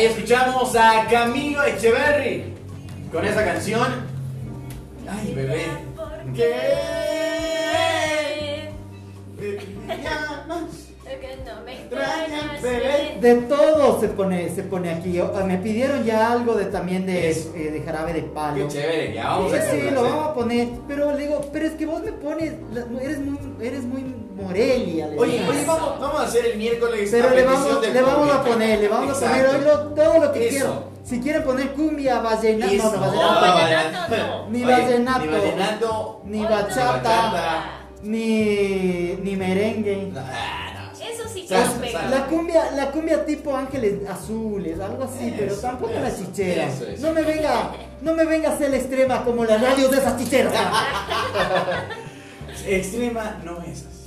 Ahí escuchamos a Camilo Echeverry con esa canción. Ay, bebé. ¿Qué? Que no me Extrañas, extrañas, bebé. bebé. De todo se pone, se pone aquí. O- Me pidieron ya algo de también de, eh, de jarabe de palo. Qué chévere, ya vamos Sí, a sí, lo vamos a poner. Pero le digo, pero es que vos me pones, eres muy, eres muy Morelia. le Oye, oye, vamos, vamos a hacer el miércoles. Pero le vamos, le vamos a poner, le vamos a poner hoy lo- todo lo que Eso. quieran. Si quieren poner cumbia, vallenato, no, no, vallenato, vallenato no. Ni Oye, vallenato. Ni vallenato. ni bachata, ni, ni merengue. Ah. Eso sí que. La cumbia, la cumbia tipo ángeles azules, algo así, Eso, pero tampoco la eso, chichera. eso, eso. No me venga, no me venga a ser la extrema como las radios de esas chicheras. Extrema no es así.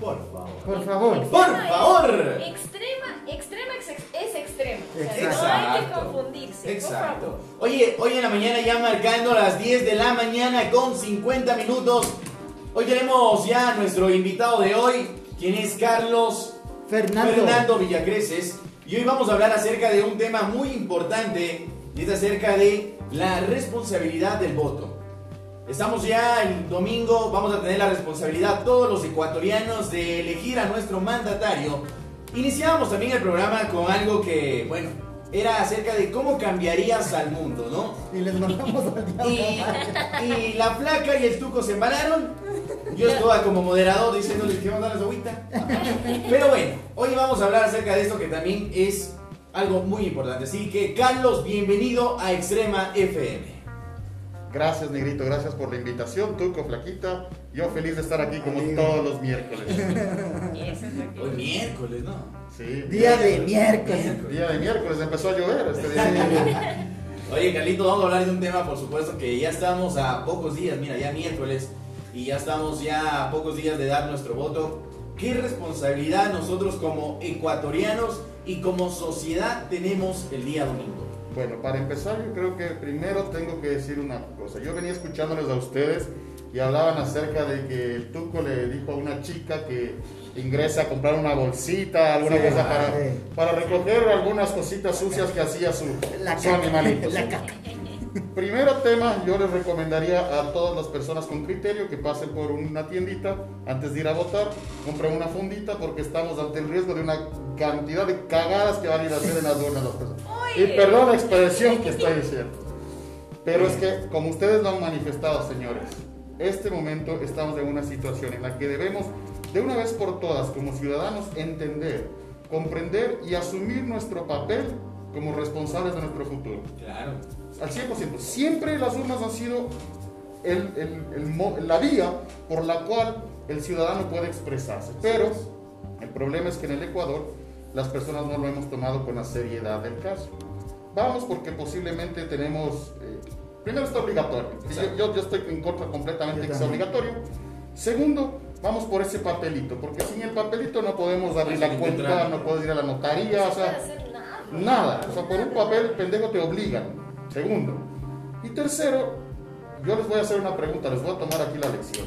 Por favor. Por favor. Por es- favor. Extrema, extrema es, es extremo. O sea, Exacto. no hay que confundirse. Exacto. Por favor. Oye, hoy en la mañana ya marcando las 10 de la mañana con 50 minutos. Hoy tenemos ya a nuestro invitado de hoy, quien es Carlos Fernando. Fernando Villacreces. Y hoy vamos a hablar acerca de un tema muy importante y es acerca de la responsabilidad del voto. Estamos ya el domingo, vamos a tener la responsabilidad todos los ecuatorianos de elegir a nuestro mandatario. Iniciábamos también el programa con algo que, bueno, era acerca de cómo cambiarías al mundo, ¿no? Y les mandamos al Y, y la flaca y el tuco se embalaron. Yo estaba como moderador diciéndoles que vamos a dar las agüita. Pero bueno, hoy vamos a hablar acerca de esto que también es algo muy importante. Así que, Carlos, bienvenido a Extrema FM. Gracias, Negrito, gracias por la invitación, Tuco, Flaquita. Yo feliz de estar aquí como todos los miércoles. Hoy miércoles, ¿no? Sí. Día de miércoles. Día de miércoles empezó a llover este día. Oye, Carlito, vamos a hablar de un tema, por supuesto, que ya estamos a pocos días, mira, ya miércoles, y ya estamos ya a pocos días de dar nuestro voto. ¿Qué responsabilidad nosotros como ecuatorianos y como sociedad tenemos el día domingo? Bueno, para empezar, yo creo que primero tengo que decir una cosa. Yo venía escuchándoles a ustedes y hablaban acerca de que el Tuco le dijo a una chica que ingresa a comprar una bolsita, alguna Sí, cosa para, sí. para recoger algunas cositas sucias que hacía su, La su animalito. la caca. Primero tema, yo les recomendaría a todas las personas con criterio que pasen por una tiendita antes de ir a votar, compren una fundita porque estamos ante el riesgo de una cantidad de cagadas que van a ir a hacer en las urnas las personas. Y perdón la expresión que estoy diciendo. Pero es que, como ustedes lo han manifestado, señores, este momento estamos en una situación en la que debemos, de una vez por todas, como ciudadanos, entender, comprender y asumir nuestro papel como responsables de nuestro futuro Claro. al 100%. Siempre las urnas han sido el- el- el mo- la vía por la cual el ciudadano puede expresarse. Pero el problema es que en el Ecuador las personas no lo hemos tomado con la seriedad del caso. Vamos porque posiblemente tenemos... eh, primero está obligatorio. Yo, Exacto. yo- yo estoy en contra completamente que sea obligatorio. Segundo, vamos por ese papelito, porque sin el papelito no podemos abrir la cuenta, entrar. no puedes ir a la notaría, No o sea, hacer nada. Nada, o sea, por un papel pendejo te obligan. Segundo. Y tercero, yo les voy a hacer una pregunta, les voy a tomar aquí la lección.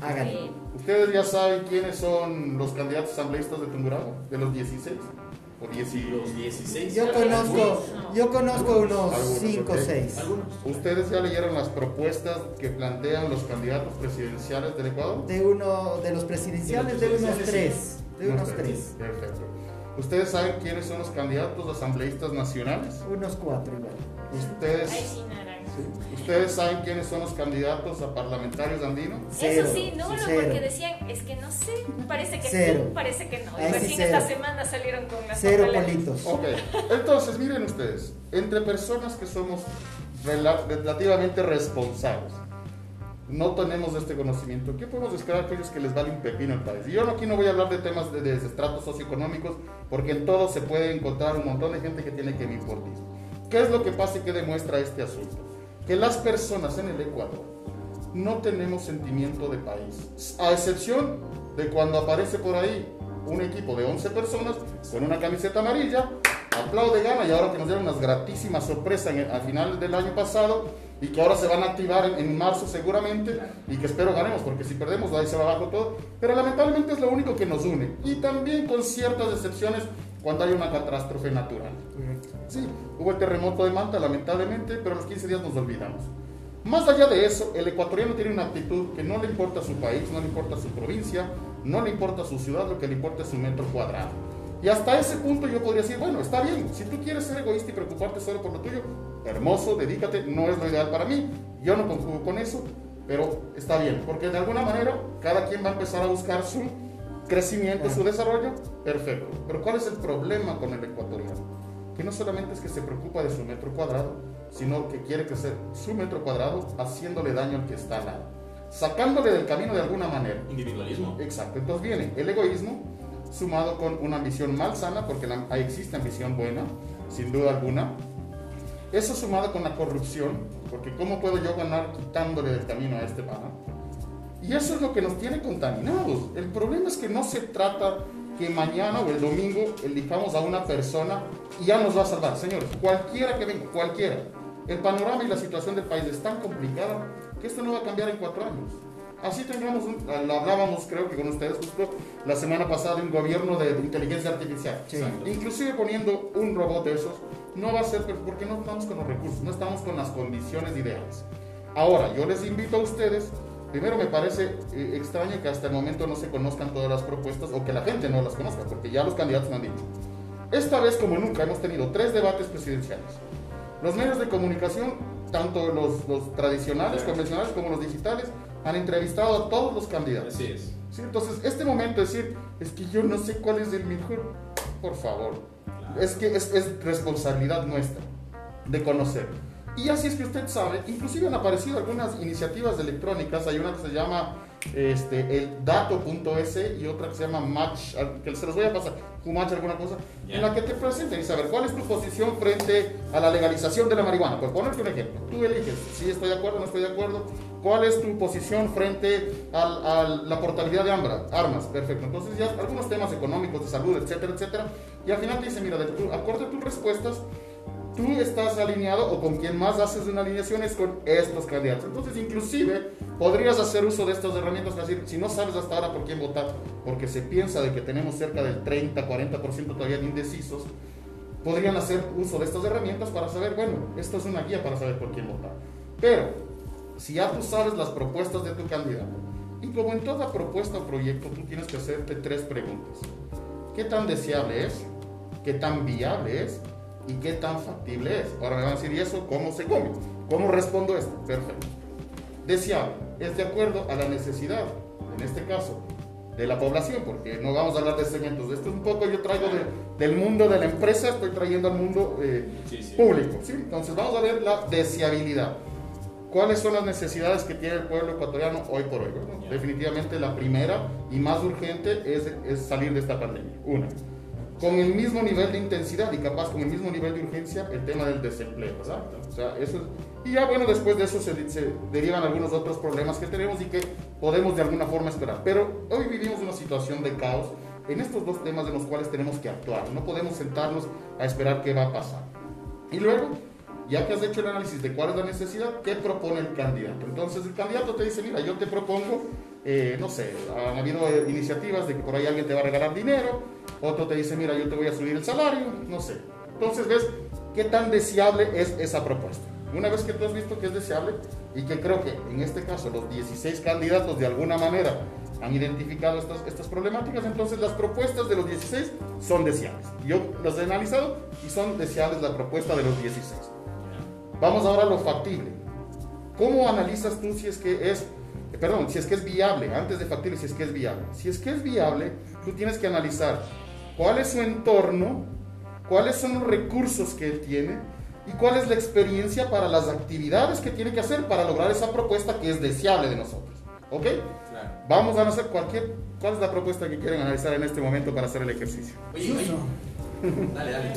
Háganlo. ¿Ustedes ya saben quiénes son los candidatos asambleístas de Tungurahua? De los 16 o 10 Los 16. Yo conozco, yo conozco unos Algunos, 5 o ok. 6. Algunos. ¿Ustedes ya leyeron las propuestas que plantean los candidatos presidenciales del Ecuador? De uno, de los presidenciales, de unos presidenciales, 3. De unos Unos 3. Perfecto. ¿Ustedes saben quiénes son los candidatos asambleístas nacionales? Unos 4 igual. ¿Ustedes, sí. ¿Ustedes saben quiénes son los candidatos a parlamentarios andinos? Cero, Eso sí, no, sí, no, cero. porque decían, es que no sé, parece que Cero. sí, parece que no. Y recién cero. esta semana salieron con las Cero politos. Ok, entonces miren ustedes, entre personas que somos rela- relativamente responsables, no tenemos este conocimiento, ¿qué podemos esperar a aquellos que les vale un pepino el país? Y yo aquí no voy a hablar de temas de, de estratos socioeconómicos, porque en todo se puede encontrar un montón de gente que tiene que vivir por ti. ¿Qué es lo que pasa y qué demuestra este asunto? Que las personas en el Ecuador no tenemos sentimiento de país, a excepción de cuando aparece por ahí un equipo de 11 personas con una camiseta amarilla, aplaude, gana y ahora que nos dieron unas gratísimas sorpresas al final del año pasado y que ahora se van a activar en, en marzo seguramente y que espero ganemos porque si perdemos ahí se va abajo todo, pero lamentablemente es lo único que nos une y también con ciertas excepciones cuando hay una catástrofe natural. Correcto. Sí, hubo el terremoto de Malta, lamentablemente, pero a los 15 días nos olvidamos. Más allá de eso, el ecuatoriano tiene una actitud que no le importa su país, no le importa su provincia, no le importa su ciudad, lo que le importa es su metro cuadrado. Y hasta ese punto yo podría decir, bueno, está bien, si tú quieres ser egoísta y preocuparte solo por lo tuyo, hermoso, dedícate, no es lo ideal para mí, yo no conjugo con eso, pero está bien, porque de alguna manera cada quien va a empezar a buscar su crecimiento, su desarrollo, perfecto. Pero ¿cuál es el problema con el ecuatoriano? Que no solamente es que se preocupa de su metro cuadrado, sino que quiere crecer su metro cuadrado haciéndole daño al que está al lado, sacándole del camino de alguna manera. Individualismo. Exacto, entonces viene el egoísmo sumado con una ambición malsana, porque la- ahí existe ambición buena, sin duda alguna. Eso sumado con la corrupción, porque ¿cómo puedo yo ganar quitándole del camino a este pana? Y eso es lo que nos tiene contaminados. El problema es que no se trata que mañana o el domingo elijamos a una persona y ya nos va a salvar. Señores, cualquiera que venga, cualquiera. El panorama y la situación del país es tan complicada que esto no va a cambiar en cuatro años. Así tengamos, un, lo hablábamos creo que con ustedes justo la semana pasada de un gobierno de, de inteligencia artificial. Sí. Inclusive poniendo un robot de esos, no va a ser porque no estamos con los recursos, no estamos con las condiciones ideales. Ahora, yo les invito a ustedes, primero me parece eh, extraño que hasta el momento no se conozcan todas las propuestas o que la gente no las conozca, porque ya los candidatos me han dicho. Esta vez como nunca hemos tenido tres debates presidenciales. Los medios de comunicación, tanto los, los tradicionales, Claro. convencionales como los digitales, han entrevistado a todos los candidatos. Así es. Sí, entonces, este momento de decir, es que yo no sé cuál es el mejor, por favor, es que es, es responsabilidad nuestra de conocer. Y así es que usted sabe, inclusive han aparecido algunas iniciativas electrónicas, hay una que se llama este, el dato.es y otra que se llama Match, que se los voy a pasar, Match alguna cosa, Ya. en la que te presenten y saber cuál es tu posición frente a la legalización de la marihuana. Por ponerte un ejemplo, tú eliges si estoy de acuerdo o no estoy de acuerdo, cuál es tu posición frente al- a la portabilidad de armas. Perfecto, entonces ya algunos temas económicos, de salud, etcétera, etcétera, y al final te dice, mira, de tu, acorde a tus respuestas, tú estás alineado o con quien más haces una alineación es con estos candidatos. Entonces, inclusive, podrías hacer uso de estas herramientas para decir, si no sabes hasta ahora por quién votar, porque se piensa de que tenemos cerca del 30, 40% todavía de indecisos, podrían hacer uso de estas herramientas para saber, bueno, esto es una guía para saber por quién votar. Pero, si ya tú sabes las propuestas de tu candidato, y como en toda propuesta o proyecto, tú tienes que hacerte tres preguntas. ¿Qué tan deseable es? ¿Qué tan viable es? ¿Y qué tan factible es? Ahora me van a decir, ¿y eso cómo se come? ¿Cómo respondo esto? Perfecto. Deseable. Es de acuerdo a la necesidad, en este caso, de la población, porque no vamos a hablar de segmentos. Esto es un poco yo traigo de- del mundo de la empresa, estoy trayendo al mundo eh, Sí, sí. público. ¿sí? Entonces vamos a ver la deseabilidad. ¿Cuáles son las necesidades que tiene el pueblo ecuatoriano hoy por hoy? Bueno, definitivamente la primera y más urgente es, es salir de esta pandemia. Una. Con el mismo nivel de intensidad y capaz con el mismo nivel de urgencia el tema del desempleo. O sea, eso es- y ya bueno, después de eso se, se derivan algunos otros problemas que tenemos y que podemos de alguna forma esperar. Pero hoy vivimos una situación de caos en estos dos temas de los cuales tenemos que actuar. No podemos sentarnos a esperar qué va a pasar. Y luego, ya que has hecho el análisis de cuál es la necesidad, ¿qué propone el candidato? Entonces el candidato te dice, mira, yo te propongo, eh, no sé, han habido iniciativas de que por ahí alguien te va a regalar dinero, otro te dice, mira, yo te voy a subir el salario, no sé. Entonces ves qué tan deseable es esa propuesta. Una vez que tú has visto que es deseable y que creo que en este caso los 16 candidatos de alguna manera han identificado estas, estas problemáticas, entonces las propuestas de los 16 son deseables. Yo las he analizado y son deseables la propuesta de los 16. Vamos ahora a lo factible. ¿Cómo analizas tú si es que es, perdón, si es que es viable, antes de factible, si es que es viable? Si es que es viable, tú tienes que analizar cuál es su entorno, cuáles son los recursos que él tiene y cuál es la experiencia para las actividades que tiene que hacer para lograr esa propuesta que es deseable de nosotros. ¿Ok? Claro. Vamos a hacer cualquier... ¿Cuál es la propuesta que quieren analizar en este momento para hacer el ejercicio? Oye, oye. Dale, dale.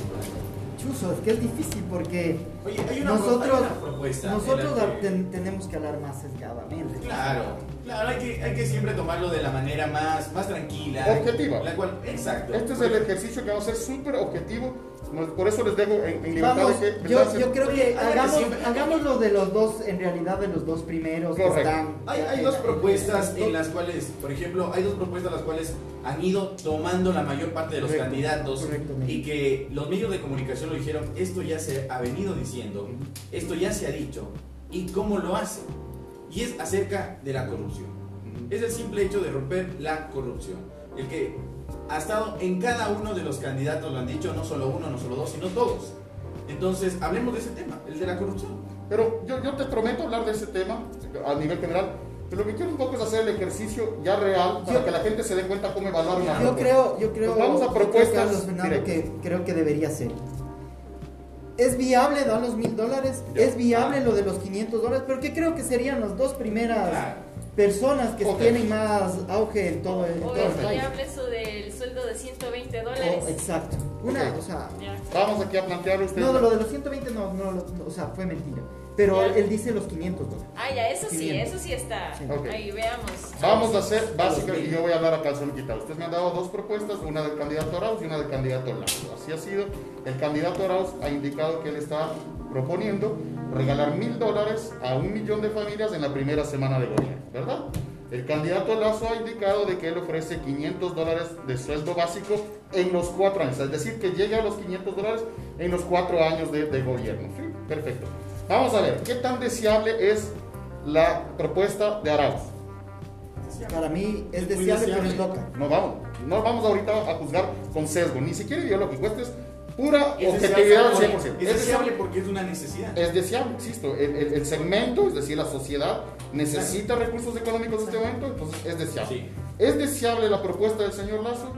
Chuzo, es que es difícil porque Oye, hay una, nosotros, hay una nosotros la que- ten- tenemos que hablar más sesgadamente. Claro, claro, hay que, hay que siempre tomarlo de la manera más, más tranquila. Objetiva. La cual, exacto. Este es el ejercicio que vamos a hacer súper objetivo Por eso les dejo en, en libertad Vamos, de que yo, yo creo que hagamos, siempre- hagamos lo de los dos, en realidad de los dos primeros que Correcto. están. Hay, hay dos propuestas en las cuales, por ejemplo, hay dos propuestas las cuales han ido tomando la mayor parte de los Correcto, candidatos y que los medios de comunicación lo dijeron, esto ya se ha venido diciendo, esto ya se ha dicho, y cómo lo hacen. Y es acerca de la corrupción. Es el simple hecho de romper la corrupción. El que ha estado en cada uno de los candidatos, lo han dicho, no solo uno, no solo dos, sino todos. Entonces, hablemos de ese tema, el de la corrupción. Pero yo, yo te prometo hablar de ese tema a nivel general. Pero lo que quiero un poco es hacer el ejercicio ya real para Yo- que la gente se dé cuenta cómo evaluar una Yo creo, yo creo, Pues vamos a yo creo, propuestas Carlos Fernando, que creo que debería ser. ¿Es viable dar los mil dólares? ¿Es viable lo de los 500 dólares? Pero que creo que serían las dos primeras Claro. Personas que Ok. tienen más auge en todo el, todo el viable eso del sueldo de 120 dólares. Oh, exacto. Una, Ok. o sea. Vamos aquí a plantear ustedes. no, lo de los 120 no, no, no, o sea, fue mentira. Pero Ya. él dice los 500 dólares. Ah, ya, eso sí, 500. eso sí está. Sí. Ok. Ahí veamos. Vamos a hacer básica y yo voy a hablar a calzón quitado. Ustedes me han dado dos propuestas, una del candidato Arauz y una del candidato Lazo. Así ha sido. El candidato Arauz ha indicado que él está proponiendo regalar mil dólares a un millón de familias en la primera semana de gobierno, ¿verdad? El candidato Lazo ha indicado de que él ofrece 500 dólares de sueldo básico en los cuatro años, es decir, que llegue a los 500 dólares en los cuatro años de, de gobierno. ¿sí? Perfecto. Vamos a ver, ¿qué tan deseable es la propuesta de Arauz? Para mí es deseable, pero es loca. No vamos, no vamos ahorita a juzgar con sesgo, ni siquiera ideológico, esto es pura Es objetividad al deseable, 100%. es deseable porque es una necesidad. Es deseable, insisto, el, el- el segmento, es decir, la sociedad necesita recursos económicos en este momento, entonces es deseable. Sí. ¿Es deseable la propuesta del señor Lazo?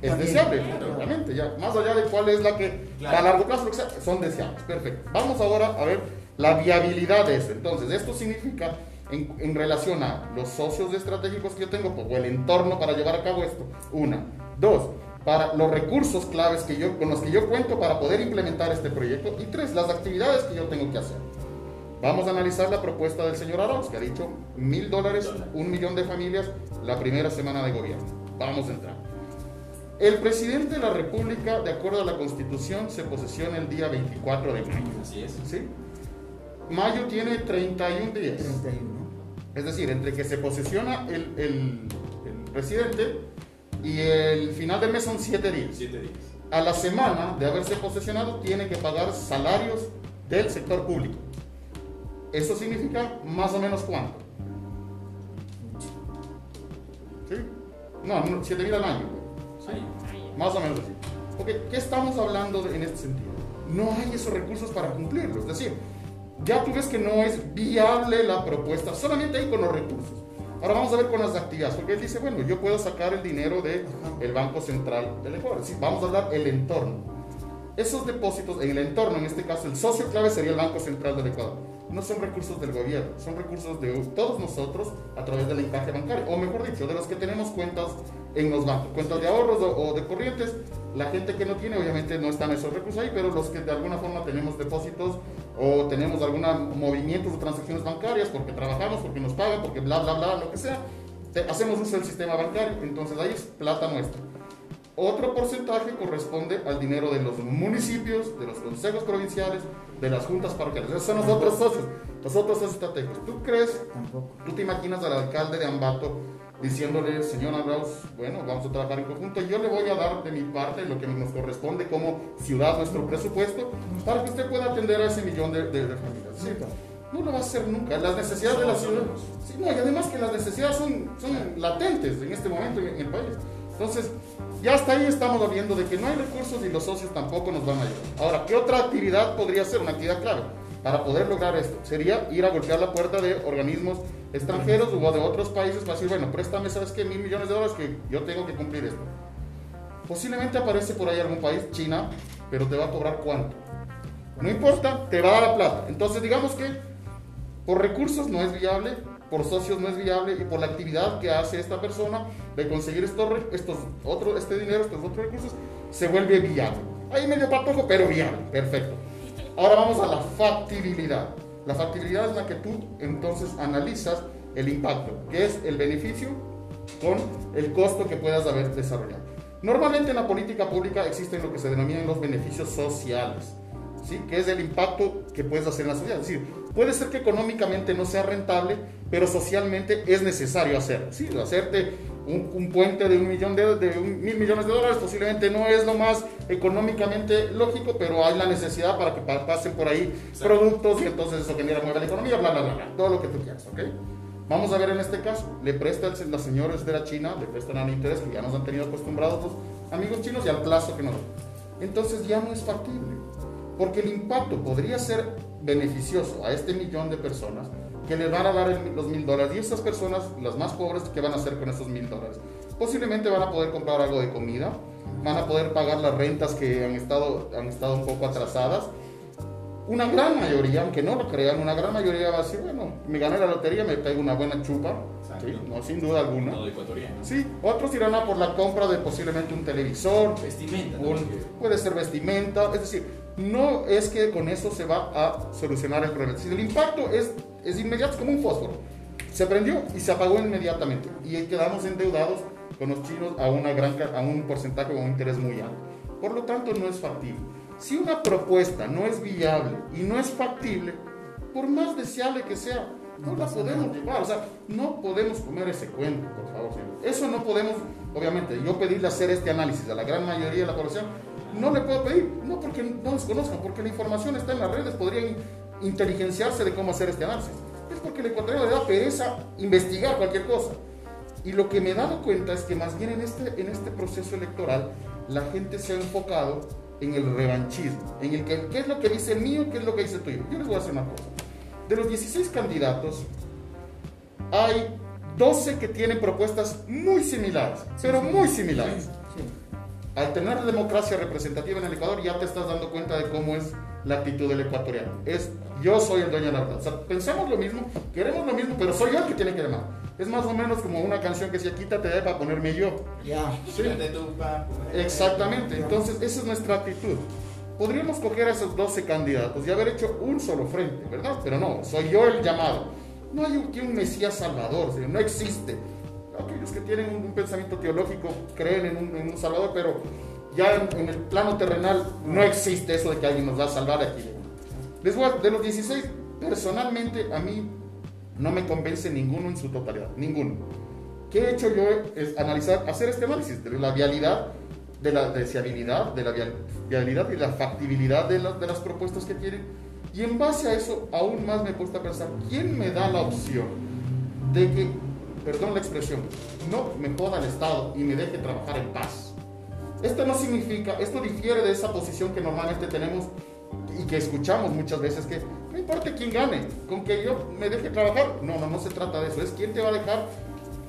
Es También. deseable, Claro. obviamente, ya, más allá de cuál es la que Claro. a largo plazo son deseables, perfecto. Vamos ahora a ver la viabilidad de eso. Entonces, esto significa en, en relación a los socios estratégicos que yo tengo o el entorno para llevar a cabo esto. Una. Dos, para los recursos claves que yo, con los que yo cuento para poder implementar este proyecto. Y tres, las actividades que yo tengo que hacer. Vamos a analizar la propuesta del señor Arauz, que ha dicho mil dólares, un millón de familias la primera semana de gobierno. Vamos a entrar. El presidente de la República, de acuerdo a la Constitución, se posesiona el día 24 de mayo. Así es. ¿sí? Mayo tiene 31 días. 31. Es decir, entre que se posesiona el, el- el presidente y el final del mes son 7 días. Siete días. A la semana de haberse posesionado tiene que pagar salarios del sector público. Eso significa más o menos cuánto. ¿Sí? No, 7 mil al año. ¿sí? Más o menos así. ¿qué estamos hablando de- en este sentido? No hay esos recursos para cumplirlo. Es decir, ya tú ves que no es viable la propuesta, solamente ahí con los recursos. Ahora vamos a ver con las actividades, porque él dice, bueno, yo puedo sacar el dinero del el Banco Central del Ecuador. Es decir, vamos a hablar el entorno. Esos depósitos en el entorno, en este caso el socio clave sería el Banco Central del Ecuador. No son recursos del gobierno, son recursos de todos nosotros a través del encaje bancario, o mejor dicho, de los que tenemos cuentas en los bancos, cuentas de ahorros o, o de corrientes. La gente que no tiene, obviamente no están esos recursos ahí, pero los que de alguna forma tenemos depósitos o tenemos algunos movimientos o transacciones bancarias porque trabajamos, porque nos pagan, porque bla, bla, bla, lo que sea, te- hacemos uso del sistema bancario, entonces ahí es plata nuestra. Otro porcentaje corresponde al dinero de los municipios, de los consejos provinciales, de las juntas parroquiales. Esos son los otros socios, los otros socios estratégicos. ¿Tú crees, Tampoco. tú te imaginas al alcalde de Ambato diciéndole, señor Arauz, bueno, vamos a trabajar en conjunto, yo le voy a dar de mi parte lo que nos corresponde como ciudad, nuestro presupuesto, para que usted pueda atender a ese millón de, de- de familias? Sí. No lo va a hacer nunca. Las necesidades de la ciudad. Sí, no, y además que las necesidades son, son latentes en este momento en, en el país. Entonces, ya hasta ahí estamos viendo de que no hay recursos y los socios tampoco nos van a ayudar. Ahora, ¿qué otra actividad podría ser? Una actividad clave para poder lograr esto. Sería ir a golpear la puerta de organismos extranjeros o de otros países para decir, bueno, préstame, ¿sabes qué? Mil millones de dólares que yo tengo que cumplir esto. Posiblemente aparece por ahí algún país, China, pero te va a cobrar cuánto. No importa, te va a dar la plata. Entonces, digamos que por recursos no es viable, por socios no es viable y por la actividad que hace esta persona de conseguir estos, estos otro, este dinero, estos otros recursos, se vuelve viable. Ahí medio patojo, pero viable. Perfecto. Ahora vamos a la factibilidad. La factibilidad es la que tú entonces analizas el impacto, que es el beneficio con el costo que puedas haber desarrollado. Normalmente en la política pública existen lo que se denominan los beneficios sociales, ¿sí? que es el impacto que puedes hacer en la sociedad. Es decir, puede ser que económicamente no sea rentable, pero socialmente es necesario hacerlo. ¿sí? Hacerte un, un puente de un millón de, de un mil millones de dólares posiblemente no es lo más económicamente lógico, pero hay la necesidad para que pa- pasen por ahí productos y entonces eso genera mueve la economía, bla, bla, bla, bla, todo lo que tú quieras, ¿ok? Vamos a ver en este caso, le presta el- los señores de la China, le prestan al interés que ya nos han tenido acostumbrados los amigos chinos y al plazo que nos dan. Entonces ya no es factible, porque el impacto podría ser beneficioso a este millón de personas que le van a dar el- los mil dólares y esas personas, las más pobres, ¿qué van a hacer con esos mil dólares? Posiblemente van a poder comprar algo de comida, van a poder pagar las rentas que han estado, han estado un poco atrasadas. Una gran mayoría, aunque no lo crean, una gran mayoría va a decir, bueno, me gané la lotería, me pego una buena chupa. ¿sí? no, sin duda alguna. Todo ecuatoriano. Sí, otros irán a por la compra de posiblemente un televisor, Vestimenta. un- puede ser vestimenta, es decir, no es que con eso se va a solucionar el problema. Si el impacto es, es inmediato, es como un fósforo. Se prendió y se apagó inmediatamente. Y quedamos endeudados con los chinos a, una gran, a un porcentaje o un interés muy alto. Por lo tanto, no es factible. Si una propuesta no es viable y no es factible, por más deseable que sea, no la podemos llevar. O sea, no podemos comer ese cuento, por favor. señor. Eso no podemos, obviamente, yo pedirle hacer este análisis a la gran mayoría de la población, no le puedo pedir, no porque no nos conozcan, porque la información está en las redes, podrían inteligenciarse de cómo hacer este análisis. Es porque el ecuatoriano le da pereza investigar cualquier cosa. Y lo que me he dado cuenta es que más bien en este, en este proceso electoral la gente se ha enfocado en el revanchismo, en el que qué es lo que dice el mío, qué es lo que dice el tuyo. Yo les voy a hacer una cosa. De los 16 candidatos, hay 12 que tienen propuestas muy similares, pero muy similares. Sí. Al tener democracia representativa en el Ecuador, ya te estás dando cuenta de cómo es la actitud del ecuatoriano. Es yo soy el dueño de la verdad. O sea, pensamos lo mismo, queremos lo mismo, pero soy yo el que tiene que llamar. Es más o menos como una canción que decía, quítate de para ponerme yo. Ya. Sí. Exactamente, entonces esa es nuestra actitud. Podríamos coger a esos 12 candidatos y haber hecho un solo frente, ¿verdad? Pero no, soy yo el llamado. No hay un, un Mesías Salvador, no existe. Aquellos que tienen un, pensamiento teológico creen en un, en un Salvador, pero ya en, en el plano terrenal no existe eso de que alguien nos va a salvar aquí. Les voy a- de los 16, personalmente a mí no me convence ninguno en su totalidad, ninguno. ¿Qué he hecho yo? Es analizar, hacer este análisis de la vialidad, de la deseabilidad, de la vial- viabilidad y la factibilidad de, la- de las propuestas que tienen. Y en base a eso, aún más me he puesto a pensar, ¿quién me da la opción de que, perdón la expresión, no me joda el Estado y me deje trabajar en paz? Esto no significa, esto difiere de esa posición que normalmente tenemos y que escuchamos muchas veces que no importa quién gane, con que yo me deje trabajar. No, no, no se trata de eso, es quién te va a dejar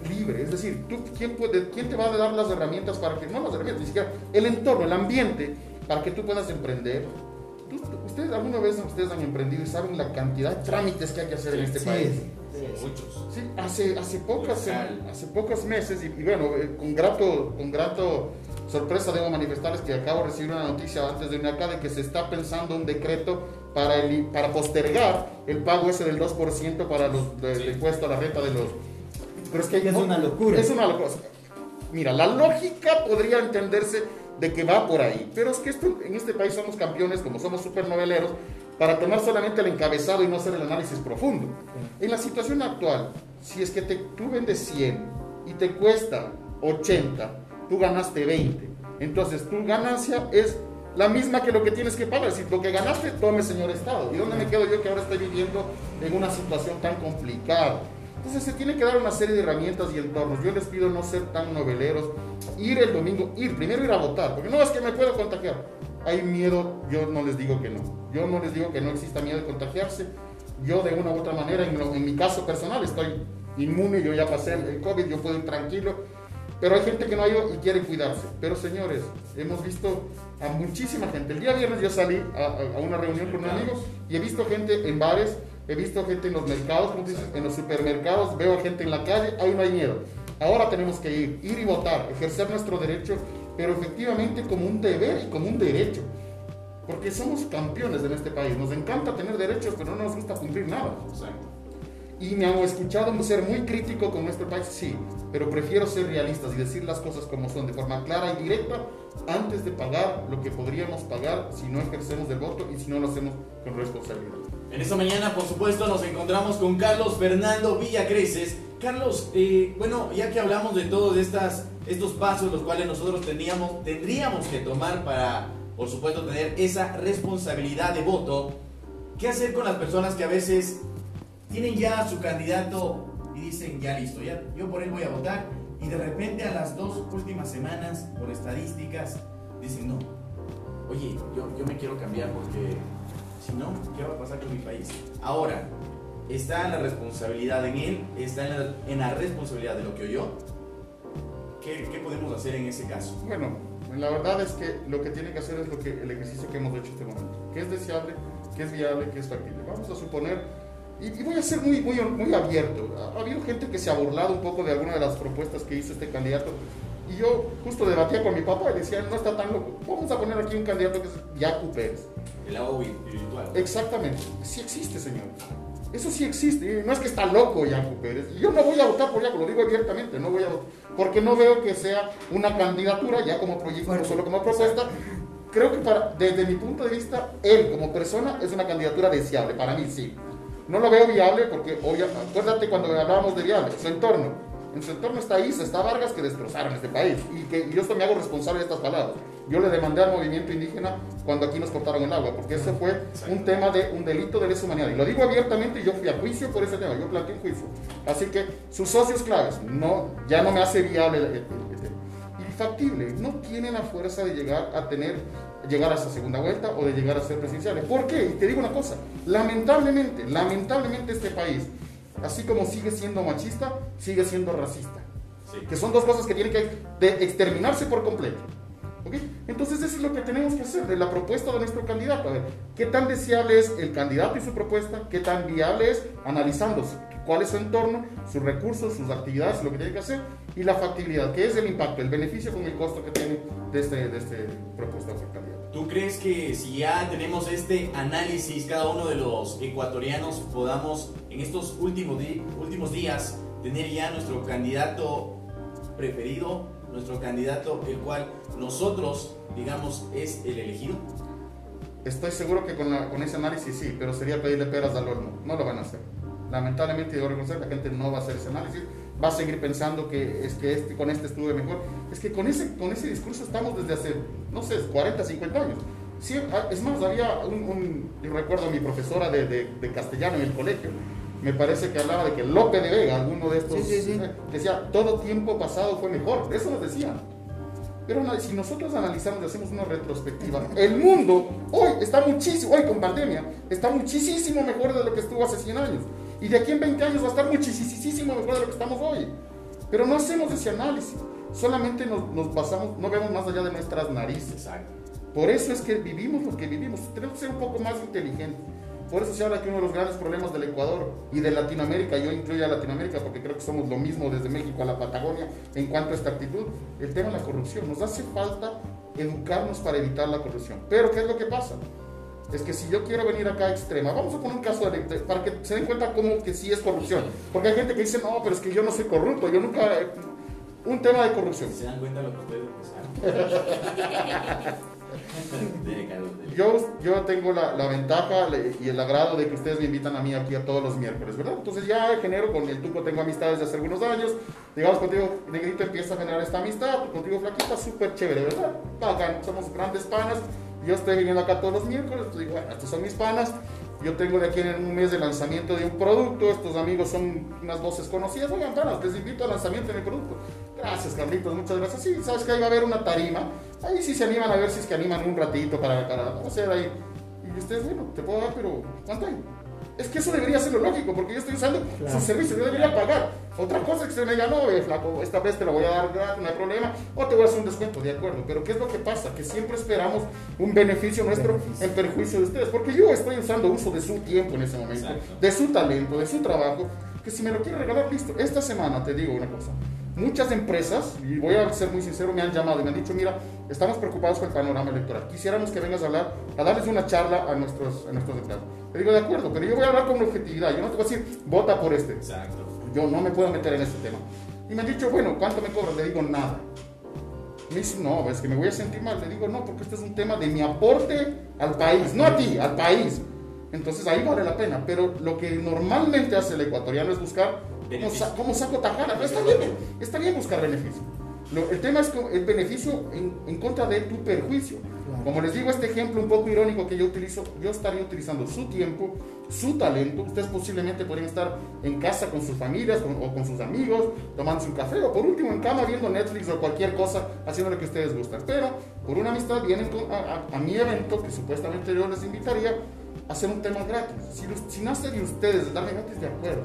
libre. Es decir, tú, ¿quién, puede, quién te va a dar las herramientas para que, no las herramientas, ni siquiera el entorno, el ambiente, para que tú puedas emprender. Ustedes alguna vez ustedes han emprendido y saben la cantidad de trámites que hay que hacer en este Sí. país. Muchos. Sí, hace, hace, pocas, hace pocos meses, y, y bueno, eh, con grato, con grato sorpresa debo manifestarles que acabo de recibir una noticia antes de venir acá de que se está pensando un decreto para, el, para postergar el pago ese del 2% para los del Sí. impuesto a la renta de los... Pero es que Es una locura. Es una locura. Mira, la lógica podría entenderse de que va por ahí, pero es que esto, en este país somos campeones, como somos supernoveleros, para tomar solamente el encabezado y no hacer el análisis profundo. En la situación actual, si es que te, tú vendes 100 y te cuesta 80, tú ganaste 20. Entonces tu ganancia es la misma que lo que tienes que pagar. Si lo que ganaste, tome señor Estado. ¿Y dónde me quedo yo que ahora estoy viviendo en una situación tan complicada? Entonces se tiene que dar una serie de herramientas y entornos. Yo les pido no ser tan noveleros. Ir el domingo, ir, primero ir a votar, porque no es que me puedo contagiar. Hay miedo, yo no les digo que no. Yo no les digo que no exista miedo de contagiarse. Yo de una u otra manera, en, lo- en mi caso personal, estoy inmune, yo ya pasé el, COVID, yo puedo ir tranquilo. Pero hay gente que no ha ido y quiere cuidarse. Pero señores, hemos visto a muchísima gente. El día viernes yo salí a, a- a una reunión con un amigo y he visto gente en bares, he visto gente en los mercados, como tú dices, en los supermercados, veo gente en la calle, ahí no hay miedo. Ahora tenemos que ir, ir y votar, ejercer nuestro derecho, pero efectivamente como un deber y como un derecho. Porque somos campeones en este país, nos encanta tener derechos, pero no nos gusta cumplir nada. Y me han escuchado ser muy crítico con nuestro país, sí, pero prefiero ser realistas y decir las cosas como son, de forma clara y directa, antes de pagar lo que podríamos pagar si no ejercemos el voto y si no lo hacemos con responsabilidad. En esta mañana, por supuesto, nos encontramos con Carlos Fernando Villacreces. Carlos, eh, bueno, ya que hablamos de todos estos pasos los cuales nosotros teníamos, tendríamos que tomar para, por supuesto, tener esa responsabilidad de voto, ¿qué hacer con las personas que a veces tienen ya su candidato y dicen, ya listo, ya, yo por él voy a votar, y de repente a las dos últimas semanas, por estadísticas, dicen, no, oye, yo, me quiero cambiar porque si no, ¿qué va a pasar con mi país? Ahora, está la responsabilidad en él, está en la, en la responsabilidad de lo que oyó. ¿Qué, ¿Qué podemos hacer en ese caso? Bueno, la verdad es que lo que tiene que hacer es lo que, el ejercicio que hemos hecho este momento. ¿Qué es deseable? ¿Qué es viable? ¿Qué es factible? Vamos a suponer, y, y voy a ser muy, muy, muy abierto. Ha, ha habido gente que se ha burlado un poco de alguna de las propuestas que hizo este candidato. Y yo justo debatía con mi papá y decía, no está tan loco. Vamos a poner aquí un candidato que es Yacu Pérez. El agua virtual. Exactamente. Sí existe, señor. Eso sí existe. No es que está loco Yacu Pérez. Yo no voy a votar por Yacu, lo digo abiertamente. No voy a votar. Porque no veo que sea una candidatura ya como proyecto, no solo como propuesta. Creo que para, desde mi punto de vista, él como persona es una candidatura deseable. Para mí sí. No lo veo viable porque, obvia, acuérdate cuando hablábamos de viable, su entorno. En su entorno está Isa, está Vargas que destrozaron este país. Y que y yo esto me hago responsable de estas palabras. Yo le demandé al movimiento indígena cuando aquí nos cortaron el agua, porque ese fue un tema de un delito de lesa humanidad. Y lo digo abiertamente, yo fui a juicio por ese tema, yo planteé un juicio. Así que sus socios claves, no, ya no me hace viable el, el- el tema. Y factible, no tienen la fuerza de llegar a tener, llegar a esa segunda vuelta o de llegar a ser presidenciales. ¿Por qué? Y te digo una cosa, lamentablemente, lamentablemente este país, así como sigue siendo machista, sigue siendo racista Sí. que son dos cosas que tienen que de- exterminarse por completo. ¿Ok? Entonces eso es lo que tenemos que hacer de la propuesta de nuestro candidato. A ver, ¿qué tan deseable es el candidato y su propuesta? ¿Qué tan viable es? Analizando su- cuál es su entorno, sus recursos, sus actividades, lo que tiene que hacer y la factibilidad, que es el impacto, el beneficio con el costo que tiene de este, de este propuesta candidato. ¿Tú crees que si ya tenemos este análisis, cada uno de los ecuatorianos podamos en estos últimos, últimos días tener ya nuestro candidato preferido, nuestro candidato el cual nosotros, digamos, es el elegido? Estoy seguro que con, la- con ese análisis sí, pero sería pedirle peras al horno. No lo van a hacer. Lamentablemente, debo reconocer, la gente no va a hacer ese análisis. Va a seguir pensando que es que este, con este estuve mejor. Es que con ese, con ese discurso estamos desde hace, no sé, 40, 50 años. Sí, ah, es más, había un, un- yo recuerdo a mi profesora de, de- de castellano en el colegio. Me parece que hablaba de que Lope de Vega, alguno de estos, Sí, sí, eh, decía, todo tiempo pasado fue mejor. Eso nos decían. Pero si nosotros analizamos y hacemos una retrospectiva, el mundo hoy está muchísimo, hoy con pandemia, está muchísimo mejor de lo que estuvo hace 100 años. Y de aquí en 20 años va a estar muchísimo mejor de lo que estamos hoy. Pero no hacemos ese análisis. Solamente nos, nos basamos, no vemos más allá de nuestras narices. Exacto. Por eso es que vivimos lo que vivimos. Tenemos que ser un poco más inteligentes. Por eso se habla que uno de los grandes problemas del Ecuador y de Latinoamérica, yo incluyo a Latinoamérica porque creo que somos lo mismo desde México a la Patagonia en cuanto a esta actitud, el tema de la corrupción. Nos hace falta educarnos para evitar la corrupción. Pero ¿qué es lo que pasa? Es que si yo quiero venir acá a extrema, vamos a poner un caso de, de- para que se den cuenta cómo que sí es corrupción. Porque hay gente que dice, no, pero es que yo no soy corrupto, yo nunca... Un tema de corrupción. ¿Se dan cuenta lo que Carlos, dele. Yo, yo tengo la, la ventaja y el agrado de que ustedes me invitan a mí aquí a todos los miércoles, ¿verdad? Entonces ya genero, con el Tuco tengo amistades de hace algunos años, digamos contigo, Negrito empieza a generar esta amistad, contigo Flaquita, súper chévere, ¿verdad? Bacán, somos grandes panas, yo estoy viniendo acá todos los miércoles, pues digo, bueno, estos son mis panas, yo tengo de aquí en un mes de lanzamiento de un producto, estos amigos son unas voces conocidas, oigan, panas, les invito al lanzamiento de mi producto. Gracias, Carlitos, muchas gracias. Sí, sabes que ahí va a haber una tarima, ahí sí se animan a ver si es que animan un ratito para, para hacer ahí. Y ustedes, bueno, te puedo dar, pero ¿cuánto hay? Es que eso debería ser lo lógico, porque yo estoy usando Claro. sus servicios, yo debería pagar. Otra cosa es que usted me diga, no, eh, flaco, esta vez te lo voy a dar gratis, no hay problema, o te voy a hacer un descuento, de acuerdo. Pero ¿qué es lo que pasa? Que siempre esperamos un beneficio nuestro Beneficio. en perjuicio de ustedes, porque yo estoy usando uso de su tiempo en ese momento, Exacto. de su talento, de su trabajo, que si me lo quiere regalar, listo. Esta semana te digo una cosa. Muchas empresas, y voy a ser muy sincero, me han llamado y me han dicho, mira, estamos preocupados con el panorama electoral. Quisiéramos que vengas a hablar, a darles una charla a nuestros, a nuestros empleados. Le digo, de acuerdo, pero yo voy a hablar con objetividad. Yo no te voy a decir, vota por este. Exacto. Yo no me puedo meter en ese tema. Y me han dicho, bueno, ¿cuánto me cobras? Le digo, nada. Me dice, no, es que me voy a sentir mal. Le digo, no, porque este es un tema de mi aporte al país, no a ti, al país. Entonces ahí vale la pena. Pero lo que normalmente hace el ecuatoriano es buscar cómo, sa- cómo saco tajada. Pero está bien, está bien buscar beneficio. Lo- el tema es co- el beneficio en, en contra de tu perjuicio. Claro. Como les digo, este ejemplo un poco irónico que yo utilizo, yo estaría utilizando su tiempo, su talento. Ustedes posiblemente podrían estar en casa con sus familias con- o con sus amigos, tomándose un café o por último en cama viendo Netflix o cualquier cosa, haciendo lo que ustedes gustan. Pero por una amistad vienen con- a, a- a mi evento, que supuestamente yo les invitaría, a hacer un tema gratis. Si, si nace de ustedes darme gratis, de acuerdo.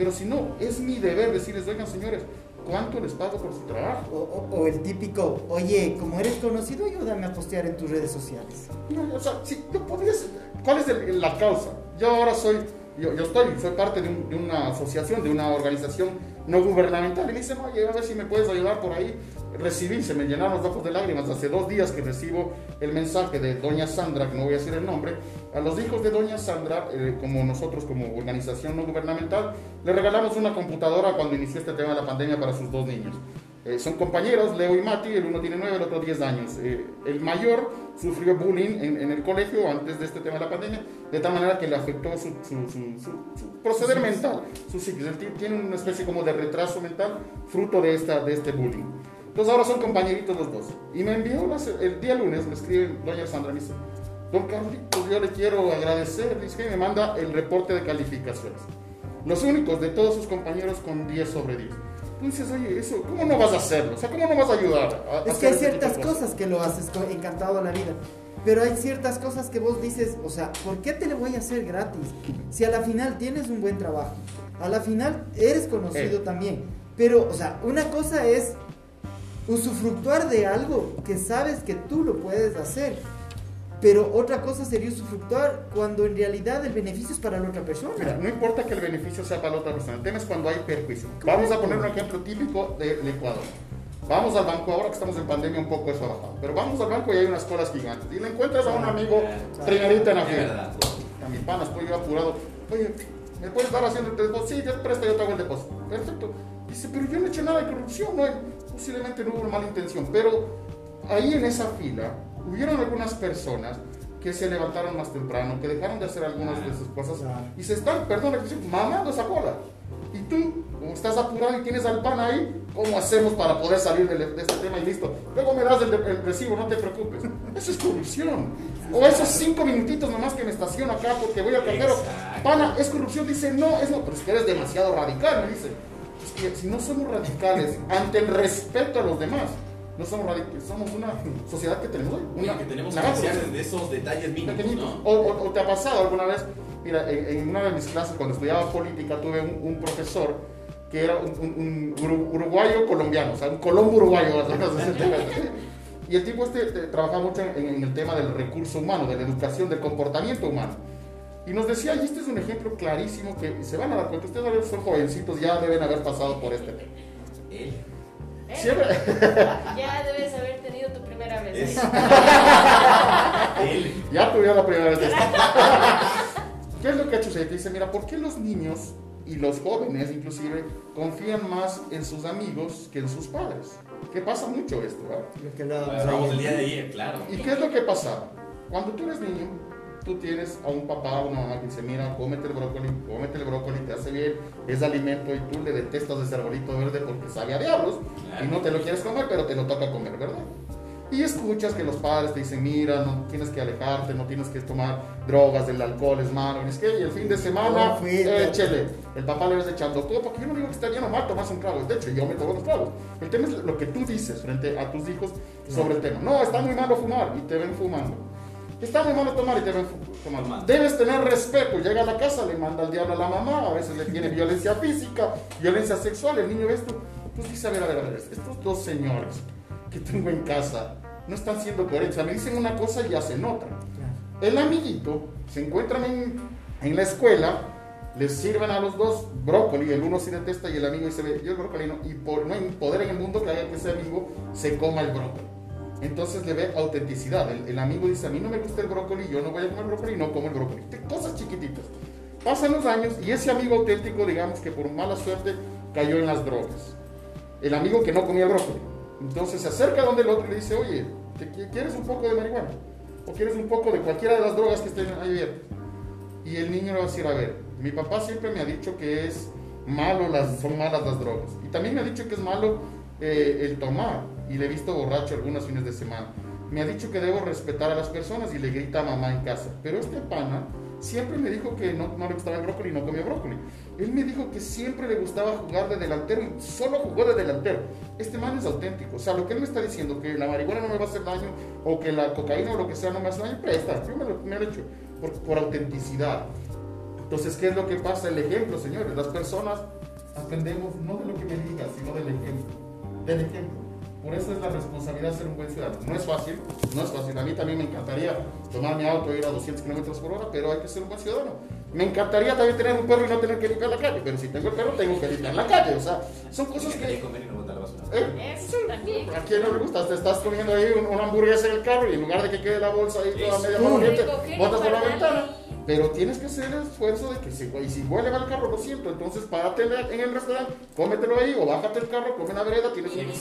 Pero si no, es mi deber decirles, oigan señores, ¿cuánto les pago por su trabajo? O, o- o el típico, oye, como eres conocido, ayúdame a postear en tus redes sociales. No, o sea, si yo podría ser- ¿cuál es el- la causa? Yo ahora soy, yo, yo estoy, soy parte de, un- de una asociación, de una organización no gubernamental y me dicen, oye, a ver si me puedes ayudar por ahí. Recibí, se me llenaron los ojos de lágrimas hace dos días que recibo el mensaje de doña Sandra, que no voy a decir el nombre, a los hijos de doña Sandra, eh, como nosotros como organización no gubernamental, le regalamos una computadora cuando inició este tema de la pandemia para sus dos niños. Eh, son compañeros, Leo y Mati, el uno tiene 9, el otro 10 años. Eh, el mayor sufrió bullying en, en el colegio antes de este tema de la pandemia, de tal manera que le afectó su, su- su- su- proceder mental, su psiquis. Tiene una especie como de retraso mental fruto de, esta, de este bullying. Entonces ahora son compañeritos los dos. Y me envió las- el día lunes, me escribe doña Sandra, me dice, don Carlitos, yo le quiero agradecer, dice que me manda el reporte de calificaciones. Los únicos de todos sus compañeros con 10 sobre 10. Dices, oye, eso, ¿cómo no vas a hacerlo? O sea, ¿cómo no vas a ayudar? a- Es que hay de ciertas cosas? cosas que lo haces encantado a la vida. Pero hay ciertas cosas que vos dices, o sea, ¿por qué te le voy a hacer gratis? Si a la final tienes un buen trabajo, a la final eres conocido Eh. también. Pero, o sea, una cosa es usufructuar de algo que sabes que tú lo puedes hacer. Pero otra cosa sería usufructuar cuando en realidad el beneficio es para la otra persona. Mira, no importa que el beneficio sea para la otra persona, el tema es cuando hay perjuicio. Vamos a poner un ejemplo típico del Ecuador. Vamos al banco, ahora que estamos en pandemia un poco eso ha bajado, pero vamos al banco y hay unas colas gigantes. Y le encuentras a un amigo primerita en la Es fila. A mi pana, estoy yo apurado. Oye, ¿me puedes dar haciendo el depósito? Sí, yo te presto, yo te hago el depósito. Perfecto. Dice, pero yo no he hecho nada de corrupción, no posiblemente no hubo mala intención, pero ahí en esa fila hubieron algunas personas que se levantaron más temprano, que dejaron de hacer algunas de sus cosas Claro. y se están, perdón, la expresión, mamando esa cola. Y tú, como estás apurado y tienes al pan ahí, ¿cómo hacemos para poder salir de, de este tema y listo? Luego me das el, el recibo, no te preocupes. Eso es corrupción. O esos cinco minutitos nomás que me estaciono acá porque voy al. Exacto. Pana, es corrupción. Dice, no, es no, pero es que eres demasiado radical, me dice. Es que si no somos radicales ante el respeto a los demás, no somos radicales, somos una sociedad que tenemos hoy. Una que tenemos que desde esos detalles mínimos. O, o- o te ha pasado alguna vez, mira, en, en una de mis clases cuando estudiaba política tuve un, un profesor que era un, un- un uru- uruguayo colombiano, o sea, un colombo uruguayo. y el tipo este eh, trabajaba mucho en, en el tema del recurso humano, de la educación, del comportamiento humano. Y nos decía, y este es un ejemplo clarísimo que se van a dar cuenta, ustedes son jovencitos, ya deben haber pasado por este tema. Él. ¿Eh? Siempre, Ya debes haber tenido tu primera vez. Es-. Ya tuvieron la primera vez. ¿Qué es lo que ha hecho? Se dice, mira, ¿por qué los niños y los jóvenes inclusive confían más en sus amigos que en sus padres? Que pasa mucho esto, ¿verdad? Que ayer. el día de ayer, claro. ¿Y qué es lo que pasa? Cuando tú eres niño, tú tienes a un papá o una mamá que dice, mira, cómete el brócoli, cómete el brócoli, te hace bien, es alimento y tú le detestas ese arbolito verde porque sabe a diablos y no te lo quieres comer, pero te lo toca comer, ¿verdad? Y escuchas que los padres te dicen, mira, no tienes que alejarte, no tienes que tomar drogas, el alcohol es malo, es que y el fin de semana, échele. El papá le ves echando todo, porque yo no digo que está bien o mal tomarse un trago, de hecho yo me tomo los tragos. El tema es lo que tú dices frente a tus hijos sobre el tema. No, está muy malo fumar y te ven fumando. Está muy malo tomar y te ven fu- tomando. Tomando. Debes tener respeto. Llega a la casa, le manda al diablo a la mamá, a veces le tiene violencia física, violencia sexual, el niño ve esto. Pues dice, a ver, a ver, a ver, estos dos señores que tengo en casa no están siendo coherentes. Me dicen una cosa y hacen otra. El amiguito se encuentran en, en la escuela Les sirven a los dos brócoli, el uno sí detesta y el amigo dice, "Ve, yo el brócoli no, y por, no hay poder en el mundo que haga que ese amigo se coma el brócoli. Entonces le ve autenticidad. El, amigo dice, a mí no me gusta el brócoli, yo no voy a comer brócoli, no como el brócoli. Cosas chiquititas. Pasan los años y ese amigo auténtico, digamos que por mala suerte, cayó en las drogas. El amigo que no comía brócoli. Entonces se acerca donde el otro le dice, oye, ¿te qui- ¿quieres un poco de marihuana? ¿O quieres un poco de cualquiera de las drogas que estén ahí abiertas? Y el niño le va a decir, a ver, mi papá siempre me ha dicho que es malo, las, son malas las drogas. Y también me ha dicho que es malo eh, el tomar. Y le he visto borracho algunos fines de semana. Me ha dicho que debo respetar a las personas y le grita a mamá en casa. Pero este pana siempre me dijo que no, no le gustaba el brócoli y no comía brócoli. Él me dijo que siempre le gustaba jugar de delantero y solo jugó de delantero. Este man es auténtico. O sea, lo que él me está diciendo, que la marihuana no me va a hacer daño o que la cocaína o lo que sea no me hace daño, presta. Yo me lo, me lo he hecho por, por autenticidad. Entonces, ¿qué es lo que pasa? El ejemplo, señores. Las personas aprendemos no de lo que me digas, sino del ejemplo. Del ejemplo. Por eso es la responsabilidad de ser un buen ciudadano. No es fácil, no es fácil. A mí también me encantaría tomar mi auto e ir a 200 kilómetros por hora, pero hay que ser un buen ciudadano. Me encantaría también tener un perro y no tener que limpiar la calle, pero si tengo el perro, tengo que limpiar la calle. O sea, son cosas que. ¿eh? Eso también. ¿A quién no le gusta? Te estás comiendo ahí un- una hamburguesa en el carro y en lugar de que quede la bolsa ahí toda media Sí. botas por la ventana. Pero tienes que hacer el esfuerzo de que si, y si huele mal el carro, lo siento, entonces párate en el- restaurante, cómetelo ahí o bájate el carro, come en la vereda, tienes un.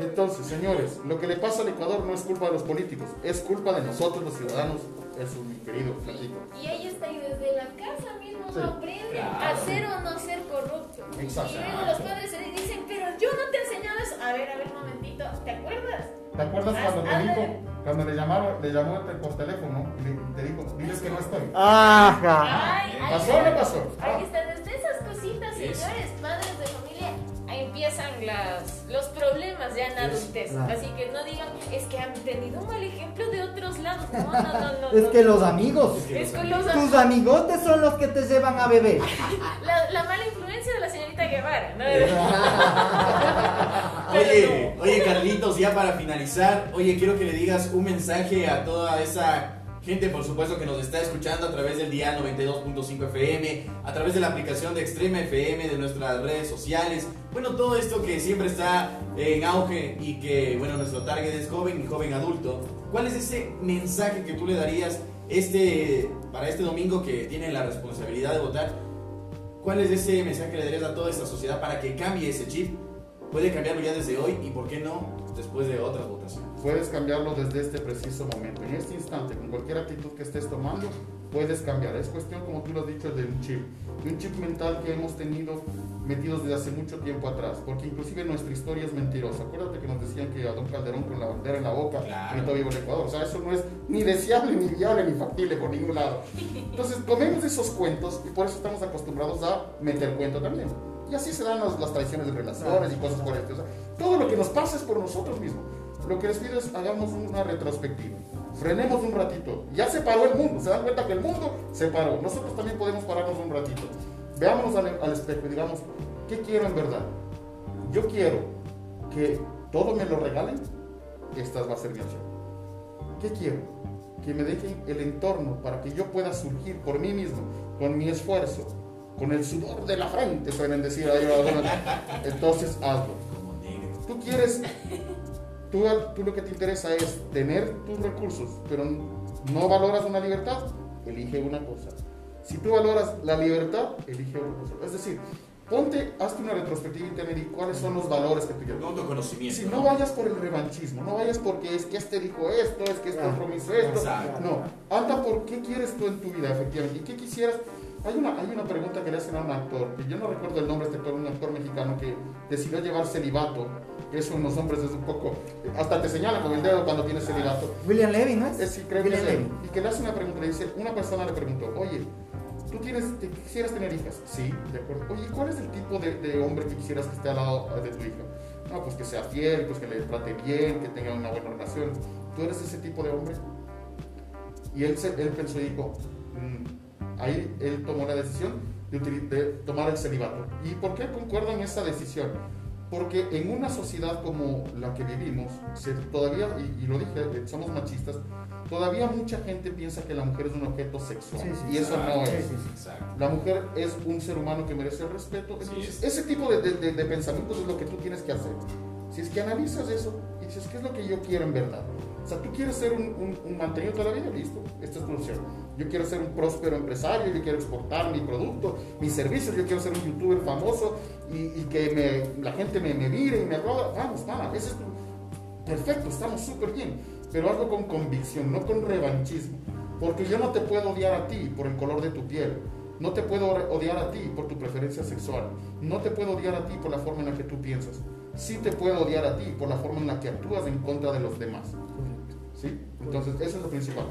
Entonces, señores, lo que le pasa al Ecuador no es culpa de los políticos, es culpa de nosotros los ciudadanos, eso mi querido Flaquito. Y ahí está, y desde la casa mismo Sí. uno aprende Claro. a ser o no ser corrupto. Exacto. Y luego los padres se dicen, pero yo no te he enseñado eso. A ver, a ver, un momentito, ¿te acuerdas? ¿Te acuerdas Haz- cuando te dijo, cuando le llamaron, le llamó por teléfono y le, te dijo, diles que no estoy? Ajá. Ay, ¿Pasó o no pasó? Ahí está, desde esas cositas, Es- señores, padres de familia, ahí empiezan las, los problemas ya en adultez. claro. Así que no digan, es que han tenido un mal ejemplo de otros lados. No, no, no, no. Es no. que los amigos, Es con los tus amigotes son los que te llevan a beber. la, la mala influencia de la señorita Guevara, ¿no? Oye, oye Carlitos, ya para finalizar, oye, quiero que le digas un mensaje a toda esa gente, por supuesto, que nos está escuchando a través del día 92.5 FM, a través de la aplicación de Extrema FM, de nuestras redes sociales, bueno, todo esto que siempre está en auge y que, bueno, nuestro target es joven y joven adulto. ¿Cuál es ese mensaje que tú le darías este, para este domingo que tiene la responsabilidad de votar? ¿Cuál es ese mensaje que le darías a toda esta sociedad para que cambie ese chip? Puede cambiarlo ya desde hoy y por qué no después de otras votaciones. Puedes cambiarlo desde este preciso momento. En este instante, con cualquier actitud que estés tomando, puedes cambiar. Es cuestión, como tú lo has dicho, de un chip. De un chip mental que hemos tenido metidos desde hace mucho tiempo atrás. Porque inclusive nuestra historia es mentirosa. Acuérdate que nos decían que a Don Calderón con la bandera en la boca Claro. gritó vivo el Ecuador. O sea, eso no es ni deseable, ni viable, ni factible por ningún lado. Entonces, comemos esos cuentos y por eso estamos acostumbrados a meter cuento también. Y así se dan las, las traiciones de relaciones y cosas por el estilo. O sea, todo lo que nos pasa es por nosotros mismos. Lo que les pido es hagamos una retrospectiva. Frenemos un ratito. Ya se paró el mundo. Se dan cuenta que el mundo se paró. Nosotros también podemos pararnos un ratito. Veámonos al, al espejo y digamos, ¿qué quiero en verdad? Yo quiero que todo me lo regalen. Esta va a ser mi acción. ¿Qué quiero? Que me dejen el entorno para que yo pueda surgir por mí mismo, con mi esfuerzo, con el sudor de la frente, suelen decir ahí algunos. Entonces hazlo. Como negro. Tú quieres, tú, tú lo que te interesa es tener tus recursos, pero no valoras una libertad, elige una cosa. Si tú valoras la libertad, elige otra cosa. Es decir, ponte, hazte una retrospectiva y di cuáles son los valores que tú quieres. Un autoconocimiento. Si no vayas por el revanchismo, no vayas porque es que este dijo esto, es que este me hizo esto. Exacto. No, anda por qué quieres tú en tu vida, efectivamente. ¿Y qué quisieras? Hay una, hay una pregunta que le hacen a un actor, que yo no recuerdo el nombre de este actor, un actor mexicano que decidió llevar celibato. que Eso en los hombres es un poco. Hasta te señala con el dedo cuando tienes celibato. William Levy, ¿no es? Es, sí, creo que es. Levy. Y que le hace una pregunta, le dice, una persona le preguntó, oye, ¿tú tienes, te, quisieras tener hijas? Sí, de acuerdo. Oye, ¿cuál es el tipo de, de hombre que quisieras que esté al lado de tu hija? No, pues que sea fiel, pues que le trate bien, que tenga una buena relación. ¿Tú eres ese tipo de hombre? Y él, él pensó y dijo, "Mm". Ahí él tomó la decisión de, tomar el celibato. ¿Y por qué concuerdo en esa decisión? Porque en una sociedad como la que vivimos, se- todavía, y, y lo dije, eh, somos machistas, todavía mucha gente piensa que la mujer es un objeto sexual. Sí, sí, y eso Exacto, no es. sí. La mujer es un ser humano que merece el respeto. Entonces, ese tipo de, de- de- de pensamientos es lo que tú tienes que hacer. Si es que analizas eso y dices, ¿qué es lo que yo quiero en verdad? O sea, tú quieres ser un, un- un mantenido toda la vida, listo, esta es tu opción. Yo quiero ser un próspero empresario, yo quiero exportar mi producto, mis servicios, yo quiero ser un youtuber famoso y, y que me- la gente me, me mire y me aplauda. Vamos, va, ese es tu... Perfecto, estamos súper bien, pero hazlo con convicción, no con revanchismo. Porque yo no te puedo odiar a ti por el color de tu piel, no te puedo odiar a ti por tu preferencia sexual, no te puedo odiar a ti por la forma en la que tú piensas. Sí te puedo odiar a ti por la forma en la que actúas en contra de los demás. ¿Sí? Entonces, eso es lo principal.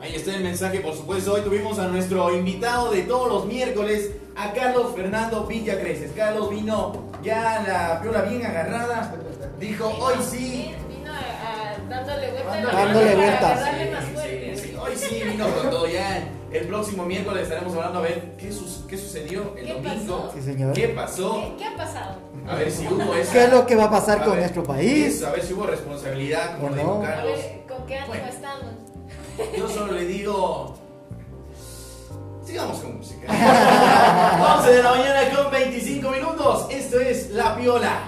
Ahí está el mensaje, por supuesto. Hoy tuvimos a nuestro invitado de todos los miércoles, a Carlos Fernando Villa Creces. Carlos vino ya la piola bien agarrada. Dijo, hoy sí. Vino a, a- dándole vuelta a la Dándole vueltas. Sí, sí, sí. Hoy sí vino con todo. Ya el próximo miércoles estaremos hablando a ver qué, sucedió el ¿Qué domingo. pasó? Sí, señor. ¿Qué pasó? ¿Qué, qué ha pasado? A ver si hubo esa. ¿Qué es lo que va a pasar a con ver, nuestro país? A ver si hubo responsabilidad, como ¿O le dijo no? A Carlos. Ver, ¿con qué ánimo Bueno. estamos? Yo solo le digo. Sigamos con música. 11 de la mañana con 25 minutos. Esto es La Piola.